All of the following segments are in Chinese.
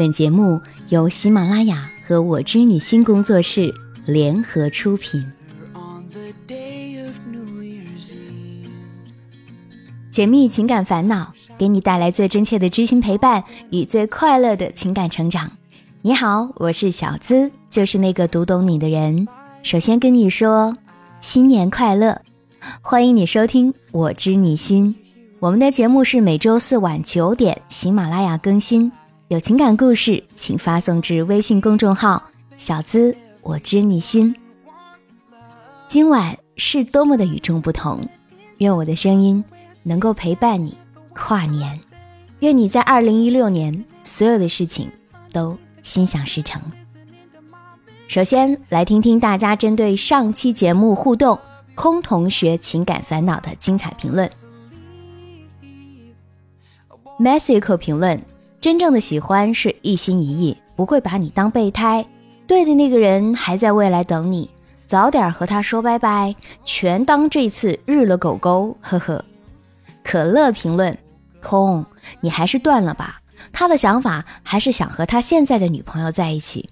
本节目由喜马拉雅和我知你心工作室联合出品。解密情感烦恼，给你带来最真切的知心陪伴与最快乐的情感成长。你好，我是小资，就是那个读懂你的人。首先跟你说新年快乐，欢迎你收听《我知你心》。我们的节目是每周四晚九点喜马拉雅更新。有情感故事，请发送至微信公众号“小资我知你心”。今晚是多么的与众不同，愿我的声音能够陪伴你跨年，愿你在二零一六年所有的事情都心想事成。首先来听听大家针对上期节目互动空同学情感烦恼的精彩评论。Mexico 评论：真正的喜欢是一心一意，不会把你当备胎。对的那个人还在未来等你，早点和他说拜拜，全当这次日了狗狗。呵呵。可乐评论：空，你还是断了吧。他的想法还是想和他现在的女朋友在一起。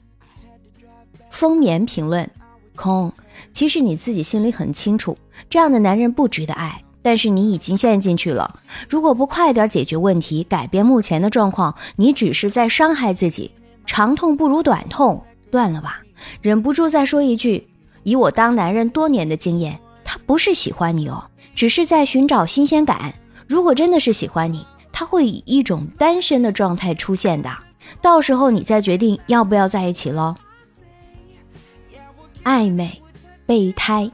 风眠评论：空，其实你自己心里很清楚，这样的男人不值得爱。但是你已经陷进去了，如果不快点解决问题，改变目前的状况，你只是在伤害自己。长痛不如短痛，断了吧。忍不住再说一句，以我当男人多年的经验，他不是喜欢你哦，只是在寻找新鲜感。如果真的是喜欢你，他会以一种单身的状态出现的，到时候你再决定要不要在一起喽。暧昧，备胎，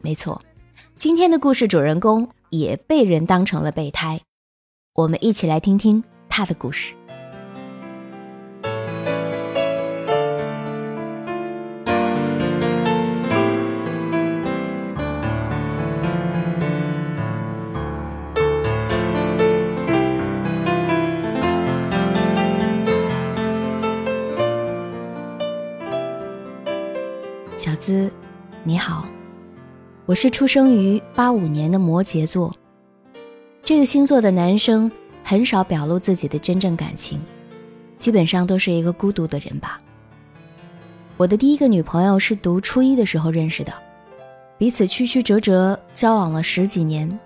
没错。今天的故事主人公也被人当成了备胎，我们一起来听听他的故事。小资，你好。我是出生于八五年的摩羯座，这个星座的男生很少表露自己的真正感情，基本上都是一个孤独的人吧。我的第一个女朋友是读初一的时候认识的，彼此曲曲折折交往了十几年，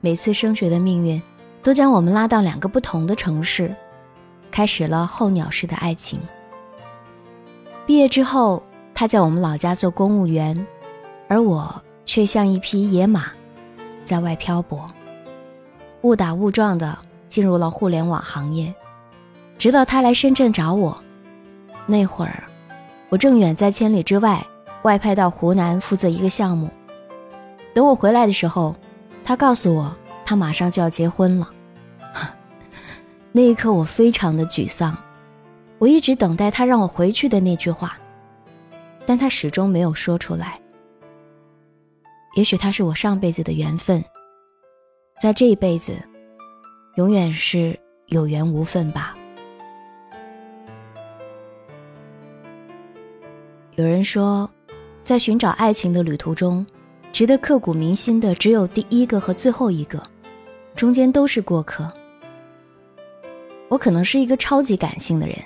每次升学的命运都将我们拉到两个不同的城市，开始了候鸟式的爱情。毕业之后，他在我们老家做公务员，而我。却像一匹野马，在外漂泊，误打误撞的进入了互联网行业。直到他来深圳找我，那会儿我正远在千里之外，外派到湖南负责一个项目。等我回来的时候，他告诉我他马上就要结婚了。那一刻我非常的沮丧，我一直等待他让我回去的那句话，但他始终没有说出来。也许他是我上辈子的缘分，在这一辈子，永远是有缘无分吧。有人说，在寻找爱情的旅途中，值得刻骨铭心的只有第一个和最后一个，中间都是过客。我可能是一个超级感性的人，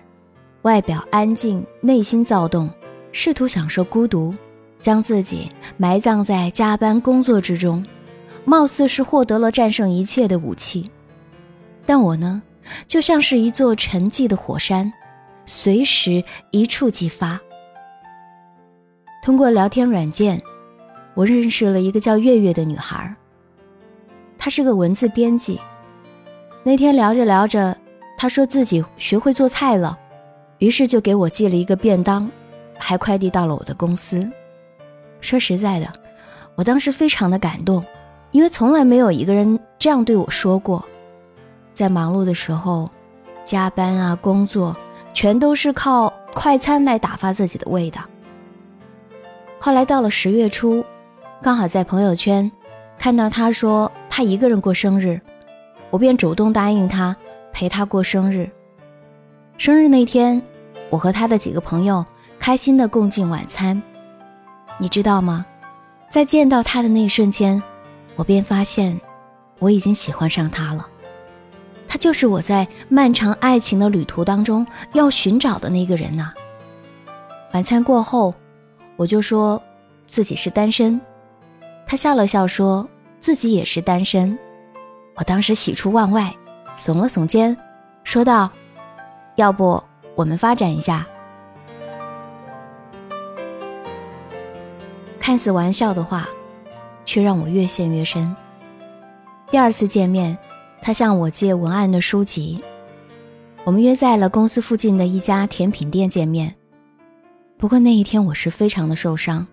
外表安静，内心躁动，试图享受孤独。将自己埋葬在加班工作之中，貌似是获得了战胜一切的武器，但我呢，就像是一座沉寂的火山，随时一触即发。通过聊天软件，我认识了一个叫月月的女孩，她是个文字编辑。那天聊着聊着，她说自己学会做菜了，于是就给我寄了一个便当，还快递到了我的公司。说实在的，我当时非常的感动，因为从来没有一个人这样对我说过。在忙碌的时候，加班啊，工作全都是靠快餐来打发自己的胃的。后来到了十月初，刚好在朋友圈看到他说他一个人过生日，我便主动答应他陪他过生日。生日那天，我和他的几个朋友开心的共进晚餐。你知道吗？在见到他的那一瞬间，我便发现我已经喜欢上他了。他就是我在漫长爱情的旅途当中要寻找的那个人呐。晚餐过后，我就说自己是单身，他笑了笑说自己也是单身。我当时喜出望外，耸了耸肩，说道：“要不我们发展一下？”看似玩笑的话，却让我越陷越深。第二次见面。他向我借文案的书籍，我们约在了公司附近的一家甜品店见面。不过那一天我是非常的受伤，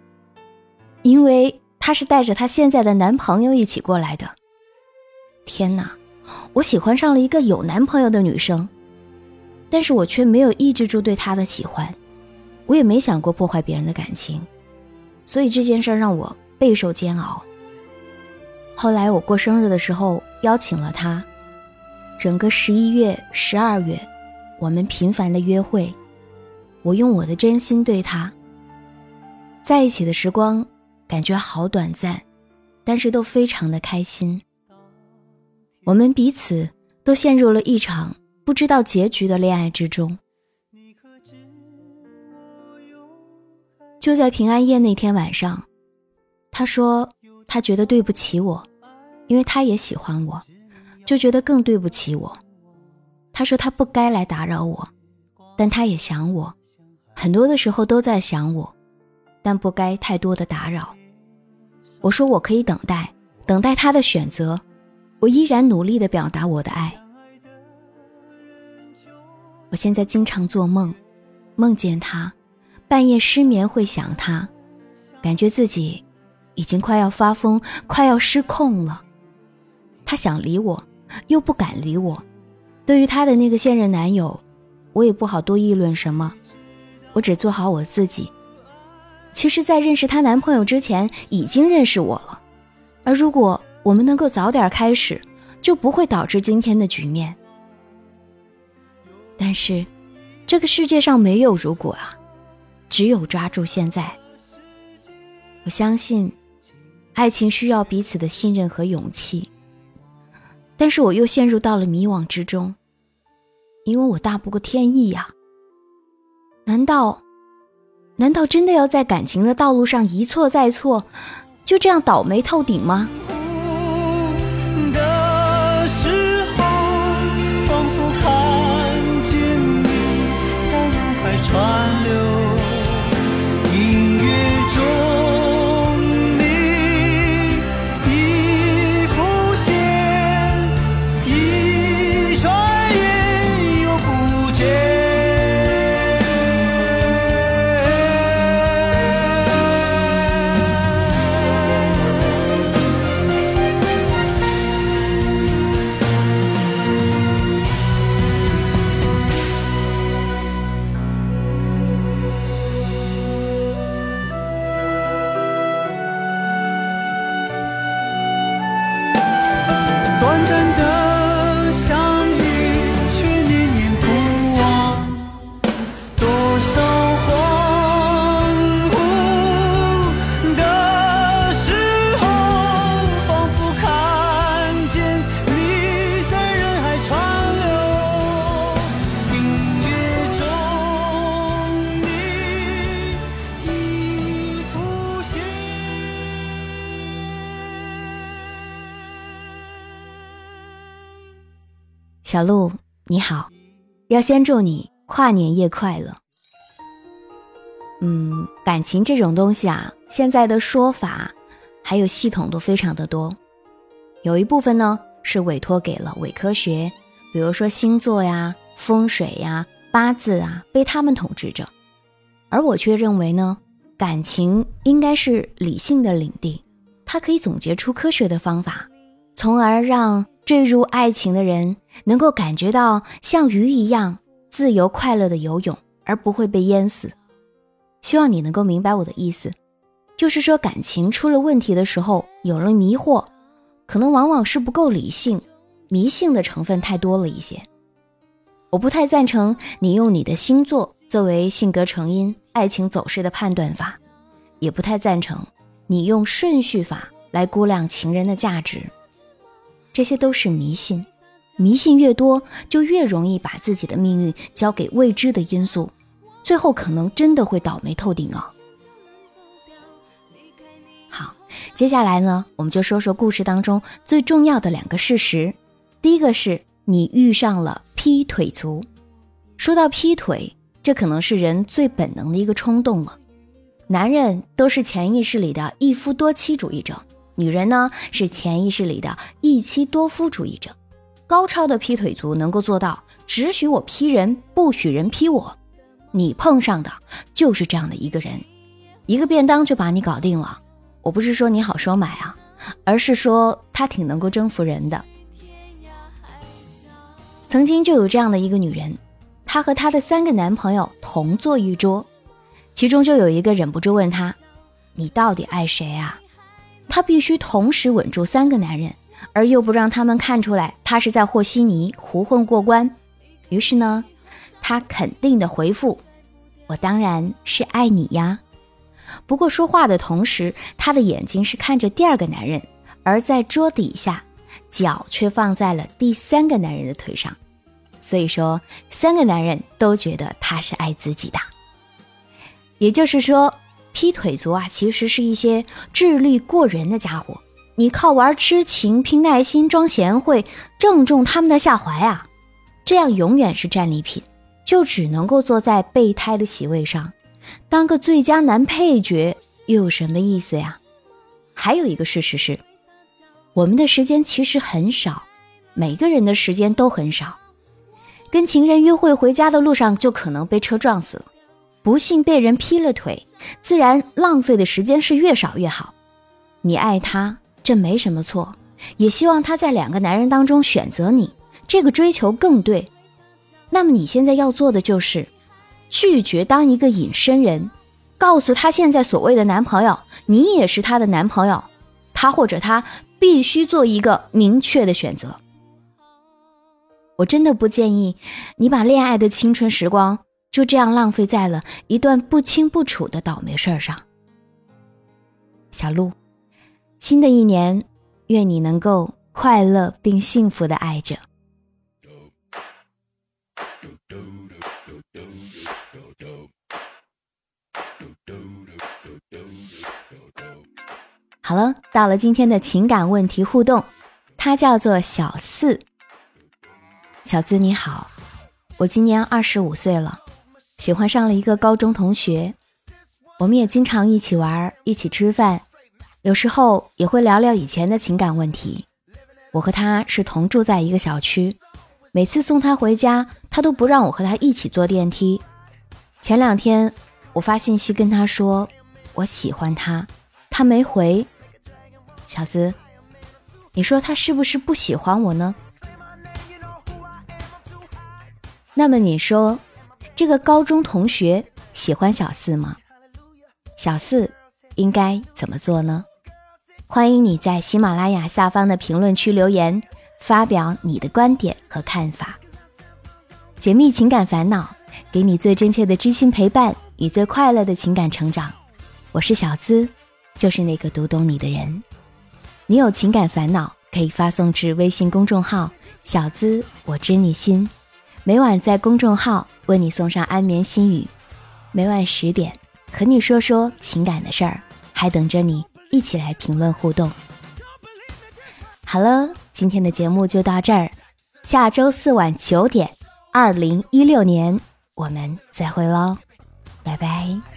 因为他是带着他现在的男朋友一起过来的。天哪，我喜欢上了一个有男朋友的女生，但是我却没有抑制住对她的喜欢，我也没想过破坏别人的感情，所以这件事让我备受煎熬。后来我过生日的时候邀请了他，整个十一月、十二月，我们频繁的约会，我用我的真心对他。在一起的时光感觉好短暂，但是都非常的开心。我们彼此都陷入了一场不知道结局的恋爱之中。就在平安夜那天晚上，他说。他觉得对不起我，因为他也喜欢我，就觉得更对不起我。他说他不该来打扰我，但他也想我，很多的时候都在想我，但不该太多的打扰。我说我可以等待，等待他的选择，我依然努力的表达我的爱。我现在经常做梦，梦见他，半夜失眠会想他，感觉自己。已经快要发疯，快要失控了。他想理我，又不敢理我。对于他的那个现任男友，我也不好多议论什么，我只做好我自己。其实，在认识她男朋友之前，已经认识我了。而如果我们能够早点开始，就不会导致今天的局面。但是，这个世界上没有如果啊，只有抓住现在。我相信。爱情需要彼此的信任和勇气，但是我又陷入到了迷惘之中，因为我大不过天意呀。难道，难道真的要在感情的道路上一错再错，就这样倒霉透顶吗？小鹿，你好，要先祝你跨年夜快乐。嗯，感情这种东西啊，现在的说法还有系统都非常的多，有一部分呢是委托给了伪科学，比如说星座呀、风水呀、八字啊，被他们统治着，而我却认为呢，感情应该是理性的领地，它可以总结出科学的方法，从而让。坠入爱情的人能够感觉到像鱼一样自由快乐的游泳，而不会被淹死。希望你能够明白我的意思，就是说感情出了问题的时候，有了迷惑，可能往往是不够理性，迷信的成分太多了一些。我不太赞成你用你的星座作为性格成因、爱情走势的判断法，也不太赞成你用顺序法来估量情人的价值。这些都是迷信，迷信越多，就越容易把自己的命运交给未知的因素，最后可能真的会倒霉透顶啊！好，接下来呢，我们就说说故事当中最重要的两个事实。第一个是你遇上了劈腿族。说到劈腿，这可能是人最本能的一个冲动了。男人都是潜意识里的一夫多妻主义者，女人呢是潜意识里的一妻多夫主义者。高超的劈腿族能够做到只许我劈人，不许人劈我。你碰上的就是这样的一个人，一个便当就把你搞定了。我不是说你好收买啊，而是说他挺能够征服人的。曾经就有这样的一个女人，她和她的三个男朋友同坐一桌，其中就有一个忍不住问她：“你到底爱谁啊？”他必须同时稳住三个男人。而又不让他们看出来他是在和稀泥胡混过关，于是呢，他肯定的回复：“我当然是爱你呀。”不过说话的同时，他的眼睛是看着第二个男人，而在桌底下，脚却放在了第三个男人的腿上。所以说，三个男人都觉得他是爱自己的。也就是说，劈腿族啊，其实是一些智力过人的家伙。你靠玩痴情、拼耐心、装贤惠，正中他们的下怀啊！这样永远是战利品，就只能够坐在备胎的席位上，当个最佳男配角，又有什么意思呀？还有一个事实是，我们的时间其实很少，每个人的时间都很少。跟情人约会回家的路上，就可能被车撞死了；不幸被人劈了腿，自然浪费的时间是越少越好。你爱他。这没什么错，也希望他在两个男人当中选择你，这个追求更对。那么你现在要做的就是拒绝当一个隐身人，告诉他现在所谓的男朋友，你也是他的男朋友，他或者他必须做一个明确的选择。我真的不建议你把恋爱的青春时光就这样浪费在了一段不清不楚的倒霉事儿上，小鹿。新的一年，愿你能够快乐并幸福的爱着。好了，到了今天的情感问题互动，他叫做小四。小资你好，我今年二十五岁了，喜欢上了一个高中同学，我们也经常一起玩，一起吃饭。有时候也会聊聊以前的情感问题。我和他是同住在一个小区，每次送他回家，他都不让我和他一起坐电梯。前两天我发信息跟他说我喜欢他，他没回。小子，你说他是不是不喜欢我呢？那么你说，这个高中同学喜欢小四吗？小四应该怎么做呢？欢迎你在喜马拉雅下方的评论区留言，发表你的观点和看法。解密情感烦恼，给你最真切的知心陪伴与最快乐的情感成长。我是小资，就是那个读懂你的人。你有情感烦恼，可以发送至微信公众号“小资我知你心”，每晚在公众号为你送上安眠心语。每晚十点，和你说说情感的事儿，还等着你。一起来评论互动。好了，今天的节目就到这儿，下周四晚九点，二零一六年我们再会喽，拜拜。